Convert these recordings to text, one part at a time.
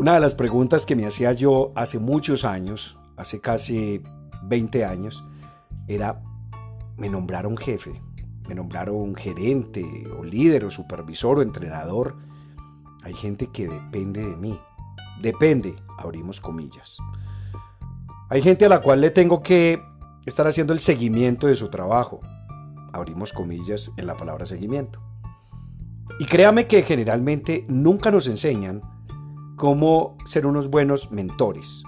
Una de las preguntas que me hacía yo hace muchos años, hace casi 20 años, era, me nombraron jefe, me nombraron gerente o líder o supervisor o entrenador. Hay gente que depende de mí. Depende, abrimos comillas. Hay gente a la cual le tengo que estar haciendo el seguimiento de su trabajo. Abrimos comillas en la palabra seguimiento. Y créame que generalmente nunca nos enseñan cómo ser unos buenos mentores,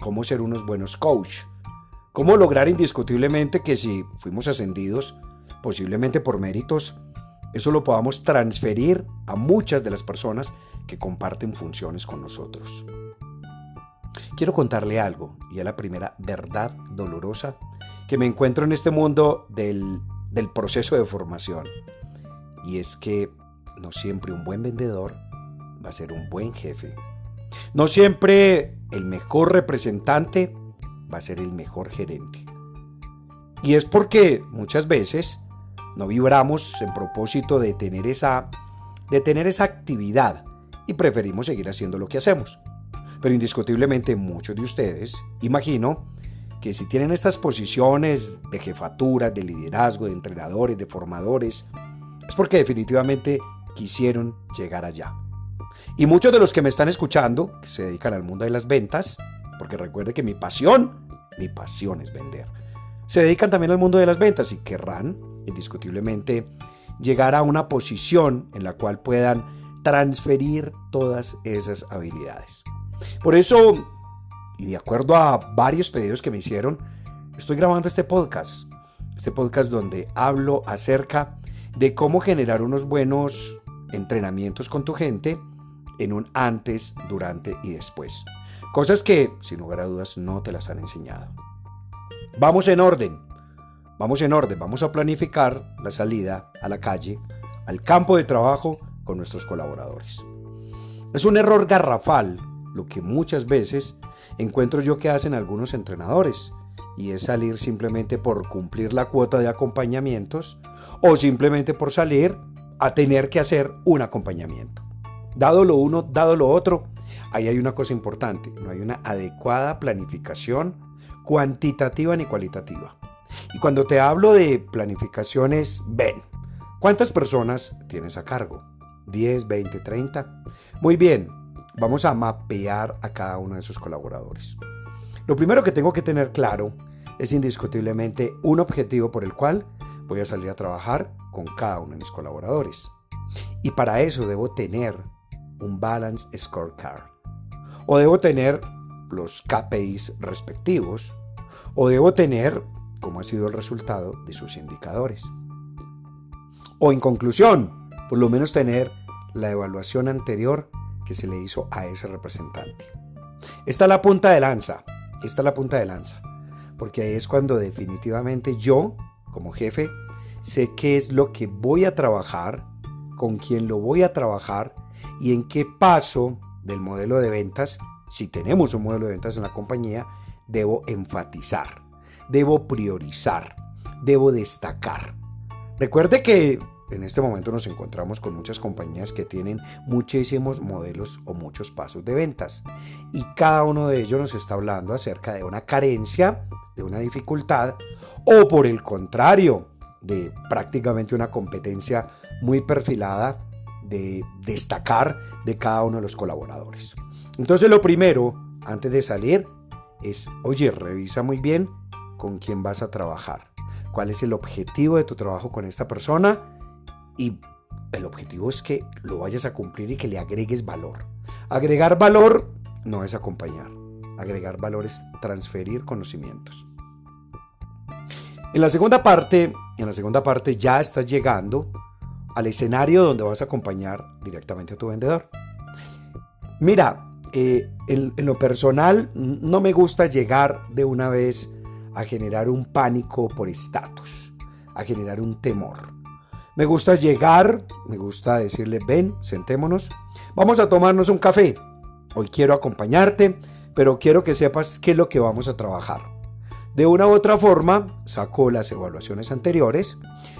cómo ser unos buenos coach, cómo lograr indiscutiblemente que si fuimos ascendidos, posiblemente por méritos, eso lo podamos transferir a muchas de las personas que comparten funciones con nosotros. Quiero contarle algo, y es la primera verdad dolorosa que me encuentro en este mundo del, del proceso de formación. Y es que no siempre un buen vendedor va a ser un buen jefe. No siempre el mejor representante va a ser el mejor gerente. Y es porque muchas veces no vibramos en propósito de tener esa, de tener esa actividad y preferimos seguir haciendo lo que hacemos. Pero indiscutiblemente muchos de ustedes, imagino, que si tienen estas posiciones de jefatura, de liderazgo, de entrenadores, de formadores, es porque definitivamente quisieron llegar allá. Y muchos de los que me están escuchando, que se dedican al mundo de las ventas, porque recuerde que mi pasión, mi pasión es vender, se dedican también al mundo de las ventas y querrán, indiscutiblemente, llegar a una posición en la cual puedan transferir todas esas habilidades. Por eso, y de acuerdo a varios pedidos que me hicieron, estoy grabando este podcast. Este podcast donde hablo acerca de cómo generar unos buenos entrenamientos con tu gente en un antes, durante y después. Cosas que, sin lugar a dudas, no te las han enseñado. Vamos en orden. Vamos en orden. Vamos a planificar la salida a la calle, al campo de trabajo con nuestros colaboradores. Es un error garrafal lo que muchas veces encuentro yo que hacen algunos entrenadores y es salir simplemente por cumplir la cuota de acompañamientos o simplemente por salir a tener que hacer un acompañamiento. Dado lo uno, dado lo otro, ahí hay una cosa importante, no hay una adecuada planificación cuantitativa ni cualitativa. Y cuando te hablo de planificaciones, ven, ¿cuántas personas tienes a cargo? ¿10, 20, 30? Muy bien, vamos a mapear a cada uno de sus colaboradores. Lo primero que tengo que tener claro es indiscutiblemente un objetivo por el cual voy a salir a trabajar con cada uno de mis colaboradores. Y para eso debo tener un Balance Scorecard. O debo tener los KPIs respectivos. O debo tener cómo ha sido el resultado de sus indicadores. O en conclusión, por lo menos tener la evaluación anterior que se le hizo a ese representante. Esta es la punta de lanza. Esta es la punta de lanza. Porque ahí es cuando definitivamente yo como jefe, sé qué es lo que voy a trabajar, con quién lo voy a trabajar y en qué paso del modelo de ventas, si tenemos un modelo de ventas en la compañía, debo enfatizar, debo priorizar, debo destacar. Recuerde que en este momento nos encontramos con muchas compañías que tienen muchísimos modelos o muchos pasos de ventas y cada uno de ellos nos está hablando acerca de una carencia, de una dificultad o por el contrario, de prácticamente una competencia muy perfilada de destacar de cada uno de los colaboradores. Entonces lo primero, antes de salir, es, oye, revisa muy bien con quién vas a trabajar, cuál es el objetivo de tu trabajo con esta persona y el objetivo es que lo vayas a cumplir y que le agregues valor. Agregar valor no es acompañar, agregar valor es transferir conocimientos. En la segunda parte, en la segunda parte ya estás llegando al escenario donde vas a acompañar directamente a tu vendedor. Mira, eh, en, en, lo personal no me gusta llegar de una vez a generar un pánico por estatus, a generar un temor. Me gusta llegar, me gusta decirle, ven, sentémonos, vamos a tomarnos un café. Hoy quiero acompañarte, pero quiero que sepas qué es lo que vamos a trabajar. De una u otra forma, saco las evaluaciones anteriores,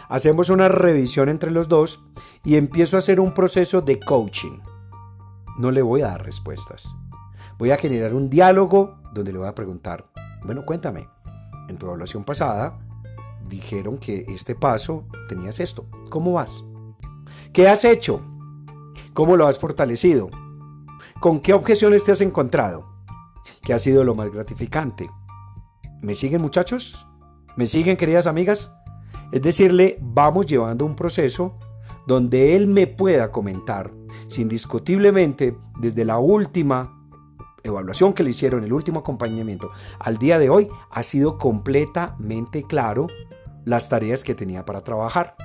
hacemos una revisión entre los dos y empiezo a hacer un proceso de coaching. No le voy a dar respuestas, Voy a generar un diálogo donde le voy a preguntar, bueno, cuéntame, en tu evaluación pasada dijeron que este paso tenías esto. ¿Cómo vas? ¿Qué has hecho? ¿Cómo lo has fortalecido? ¿Con qué objeciones te has encontrado? ¿Qué ha sido lo más gratificante? ¿Me siguen muchachos? ¿Me siguen queridas amigas? Es decirle, vamos llevando un proceso donde él me pueda comentar, si indiscutiblemente, desde la última evaluación que le hicieron, el último acompañamiento, al día de hoy, ha sido completamente claro las tareas que tenía para trabajar.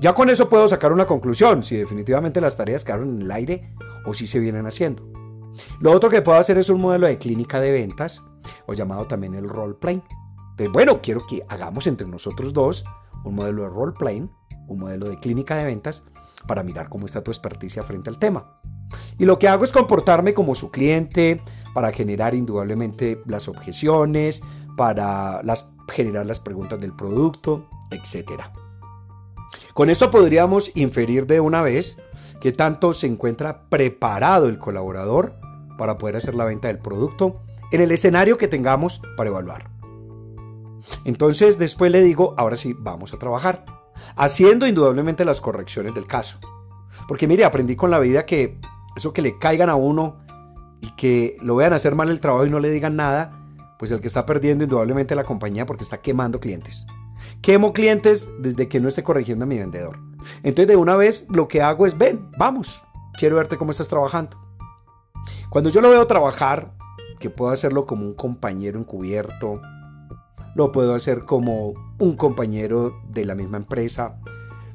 Ya con eso puedo sacar una conclusión, si definitivamente las tareas quedaron en el aire o si se vienen haciendo. Lo otro que puedo hacer es un modelo de clínica de ventas, o llamado también el role playing. Entonces, bueno, quiero que hagamos entre nosotros dos un modelo de role playing, un modelo de clínica de ventas, para mirar cómo está tu experticia frente al tema. Y lo que hago es comportarme como su cliente para generar indudablemente las objeciones, para las, generar las preguntas del producto, etc. Con esto podríamos inferir de una vez que tanto se encuentra preparado el colaborador para poder hacer la venta del producto en el escenario que tengamos para evaluar. Entonces después le digo, ahora sí, vamos a trabajar, haciendo indudablemente las correcciones del caso. Porque mire, aprendí con la vida que eso que le caigan a uno y que lo vean hacer mal el trabajo y no le digan nada, pues el que está perdiendo indudablemente la compañía porque está quemando clientes. Quemo clientes desde que no esté corrigiendo a mi vendedor. Entonces de una vez lo que hago es, ven, vamos, quiero verte cómo estás trabajando. Cuando yo lo veo trabajar, que puedo hacerlo como un compañero encubierto, lo puedo hacer como un compañero de la misma empresa,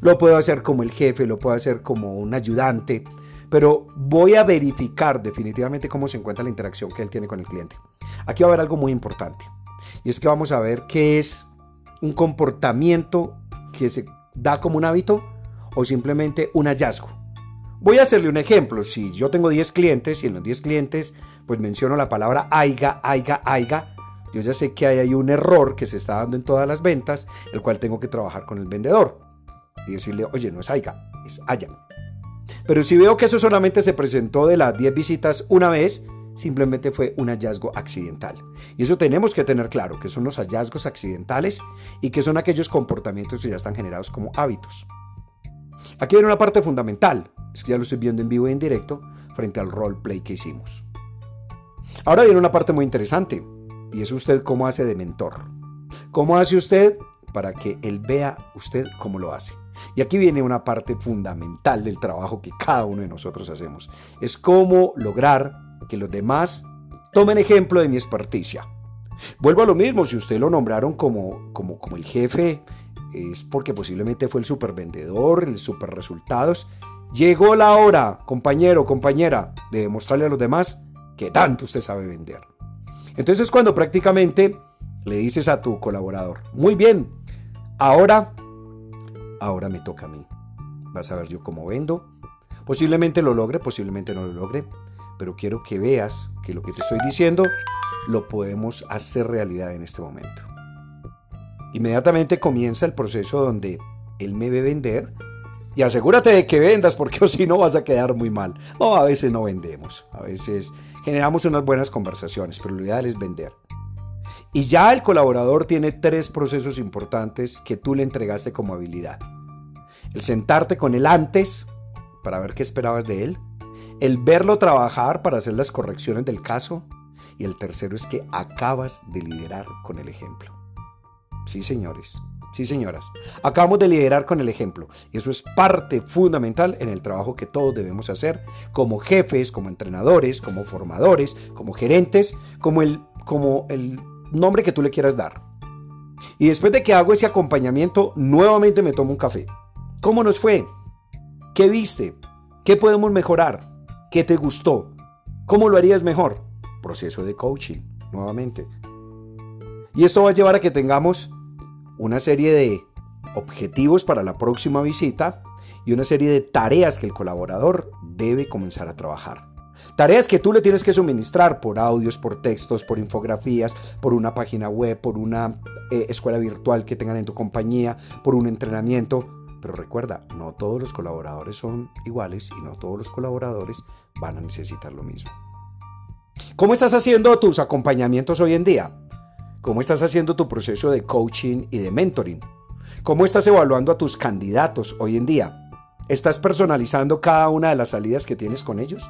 lo puedo hacer como el jefe, lo puedo hacer como un ayudante, pero voy a verificar definitivamente cómo se encuentra la interacción que él tiene con el cliente. Aquí va a haber algo muy importante y es que vamos a ver qué es un comportamiento que se da como un hábito o simplemente un hallazgo. Voy a hacerle un ejemplo. Si yo tengo 10 clientes y en los 10 clientes pues menciono la palabra aiga, aiga, aiga, yo ya sé que hay ahí un error que se está dando en todas las ventas, el cual tengo que trabajar con el vendedor y decirle, oye, no es aiga, es haya. Pero si veo que eso solamente se presentó de las 10 visitas una vez, simplemente fue un hallazgo accidental. Y eso tenemos que tener claro, que son los hallazgos accidentales y que son aquellos comportamientos que ya están generados como hábitos. Aquí viene una parte fundamental, es que ya lo estoy viendo en vivo y en directo frente al roleplay que hicimos. Ahora viene una parte muy interesante, y es usted cómo hace de mentor. ¿Cómo hace usted para que él vea usted cómo lo hace? Y aquí viene una parte fundamental del trabajo que cada uno de nosotros hacemos. Es cómo lograr que los demás tomen ejemplo de mi experticia. Vuelvo a lo mismo, si usted lo nombraron como, como, como el jefe, es porque posiblemente fue el supervendedor, el super resultados. Llegó la hora, compañero, compañera, de demostrarle a los demás que tanto usted sabe vender. Entonces cuando prácticamente le dices a tu colaborador, muy bien, ahora ahora me toca a mí. Vas a ver yo cómo vendo. Posiblemente lo logre, posiblemente no lo logre, pero quiero que veas que lo que te estoy diciendo lo podemos hacer realidad en este momento. Inmediatamente comienza el proceso donde él me ve vender y asegúrate de que vendas porque si no vas a quedar muy mal. No, a veces no vendemos, a veces generamos unas buenas conversaciones, pero lo ideal es vender. Y ya el colaborador tiene tres procesos importantes que tú le entregaste como habilidad. El sentarte con él antes para ver qué esperabas de él. El verlo trabajar para hacer las correcciones del caso. Y el tercero es que acabas de liderar con el ejemplo. Sí, señores. Sí, señoras. Acabamos de liderar con el ejemplo. Y eso es parte fundamental en el trabajo que todos debemos hacer como jefes, como entrenadores, como formadores, como gerentes, como el, como el nombre que tú le quieras dar. Y después de que hago ese acompañamiento, nuevamente me tomo un café. ¿Cómo nos fue? ¿Qué viste? ¿Qué podemos mejorar? ¿Qué te gustó? ¿Cómo lo harías mejor? Proceso de coaching, nuevamente. Y esto va a llevar a que tengamos una serie de objetivos para la próxima visita y una serie de tareas que el colaborador debe comenzar a trabajar. Tareas que tú le tienes que suministrar por audios, por textos, por infografías, por una página web, por una eh, escuela virtual que tengan en tu compañía, por un entrenamiento. Pero recuerda, no todos los colaboradores son iguales y no todos los colaboradores van a necesitar lo mismo. ¿Cómo estás haciendo tus acompañamientos hoy en día? ¿Cómo estás haciendo tu proceso de coaching y de mentoring? ¿Cómo estás evaluando a tus candidatos hoy en día? ¿Estás personalizando cada una de las salidas que tienes con ellos?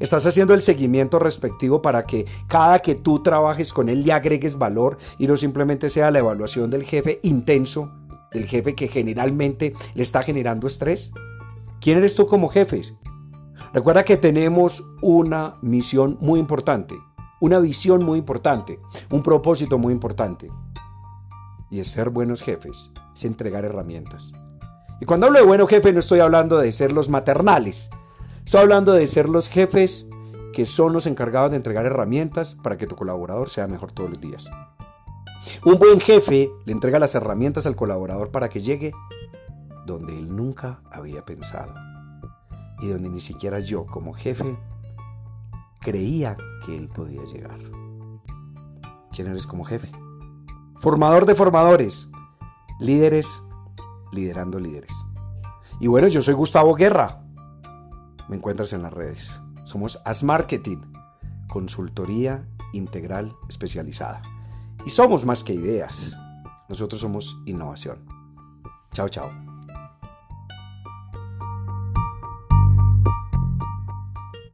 ¿Estás haciendo el seguimiento respectivo para que cada que tú trabajes con él le agregues valor y no simplemente sea la evaluación del jefe intenso, del jefe que generalmente le está generando estrés? ¿Quién eres tú como jefe? Recuerda que tenemos una misión muy importante, una visión muy importante, un propósito muy importante. Y es ser buenos jefes, es entregar herramientas. Y cuando hablo de bueno jefe no estoy hablando de ser los maternales, estoy hablando de ser los jefes que son los encargados de entregar herramientas para que tu colaborador sea mejor todos los días. Un buen jefe le entrega las herramientas al colaborador para que llegue donde él nunca había pensado y donde ni siquiera yo como jefe creía que él podía llegar. ¿Quién eres como jefe? Formador de formadores, líderes liderando líderes. Y bueno, yo soy Gustavo Guerra. Me encuentras en las redes. Somos As Marketing, consultoría integral especializada. Y somos más que ideas. Nosotros somos innovación. Chao, chao.